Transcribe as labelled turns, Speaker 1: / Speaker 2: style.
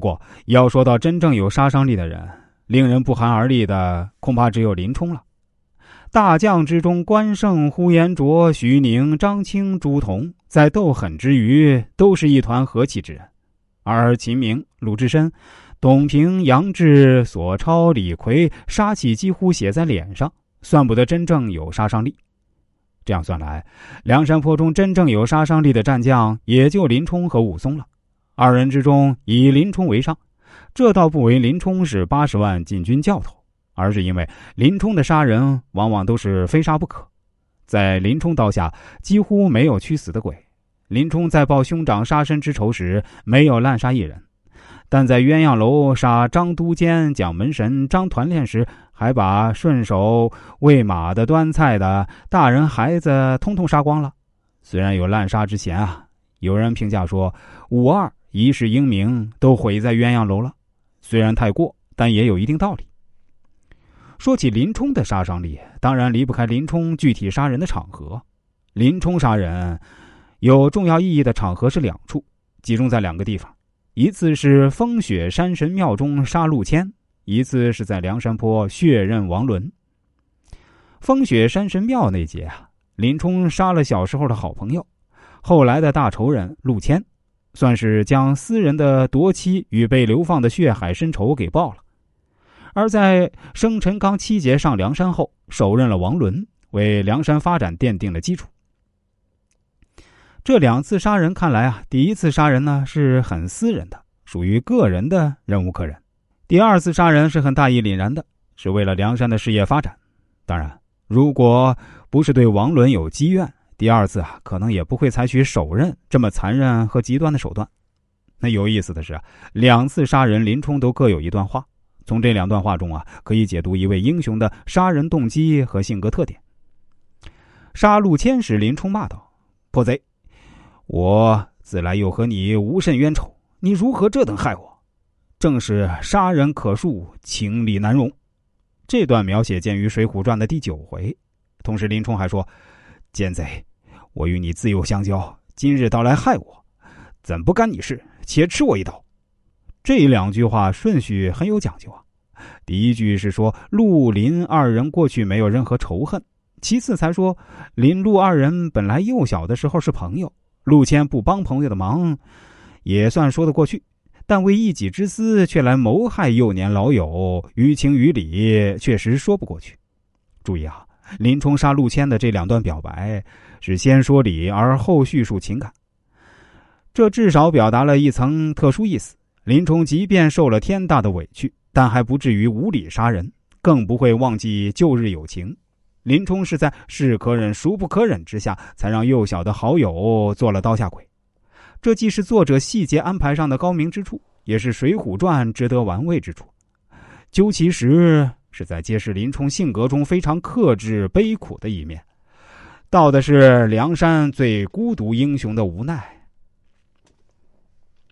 Speaker 1: 不过，要说到真正有杀伤力的人，令人不寒而栗的，恐怕只有林冲了。大将之中，关胜、呼延灼、徐宁、张青、朱仝，在斗狠之余，都是一团和气之人；而秦明、鲁智深、董平、杨志、索超、李逵，杀气几乎写在脸上，算不得真正有杀伤力。这样算来，梁山泊中真正有杀伤力的战将，也就林冲和武松了。二人之中，以林冲为上，这倒不为林冲是八十万禁军教头。而是因为林冲的杀人往往都是非杀不可，在林冲刀下几乎没有屈死的鬼。林冲在报兄长杀身之仇时没有滥杀一人，但在鸳鸯楼杀张都监、蒋门神、张团练时，还把顺手喂马的、端菜的、大人孩子通通杀光了。虽然有滥杀之嫌啊，有人评价说武二一世英名都毁在鸳鸯楼了。虽然太过，但也有一定道理。说起林冲的杀伤力，当然离不开林冲具体杀人的场合。林冲杀人有重要意义的场合是两处，集中在两个地方：一次是风雪山神庙中杀陆谦，一次是在梁山坡血刃王伦。风雪山神庙那节啊，林冲杀了小时候的好朋友，后来的大仇人陆谦，算是将私人的夺妻与被流放的血海深仇给报了。而在生辰纲七节上梁山后，手刃了王伦，为梁山发展奠定了基础。这两次杀人看来啊，第一次杀人呢是很私人的，属于个人的忍无可忍；第二次杀人是很大义凛然的，是为了梁山的事业发展。当然，如果不是对王伦有积怨，第二次啊可能也不会采取手刃这么残忍和极端的手段。那有意思的是，两次杀人，林冲都各有一段话。从这两段话中啊，可以解读一位英雄的杀人动机和性格特点。杀陆谦时，林冲骂道：“破贼！我自来又和你无甚冤仇，你如何这等害我？正是杀人可恕，情理难容。”这段描写见于《水浒传》的第九回。同时，林冲还说：“奸贼，我与你自幼相交，今日到来害我，怎不干你事？且吃我一刀！”这两句话顺序很有讲究啊。第一句是说陆林二人过去没有任何仇恨，其次才说林陆二人本来幼小的时候是朋友，陆谦不帮朋友的忙，也算说得过去。但为一己之私却来谋害幼年老友，于情于理确实说不过去。注意啊，林冲杀陆谦的这两段表白是先说理而后叙述情感，这至少表达了一层特殊意思。林冲即便受了天大的委屈，但还不至于无理杀人，更不会忘记旧日友情。林冲是在是可忍孰不可忍之下，才让幼小的好友做了刀下鬼。这既是作者细节安排上的高明之处，也是《水浒传》值得玩味之处。究其实，是在揭示林冲性格中非常克制、悲苦的一面，道的是梁山最孤独英雄的无奈。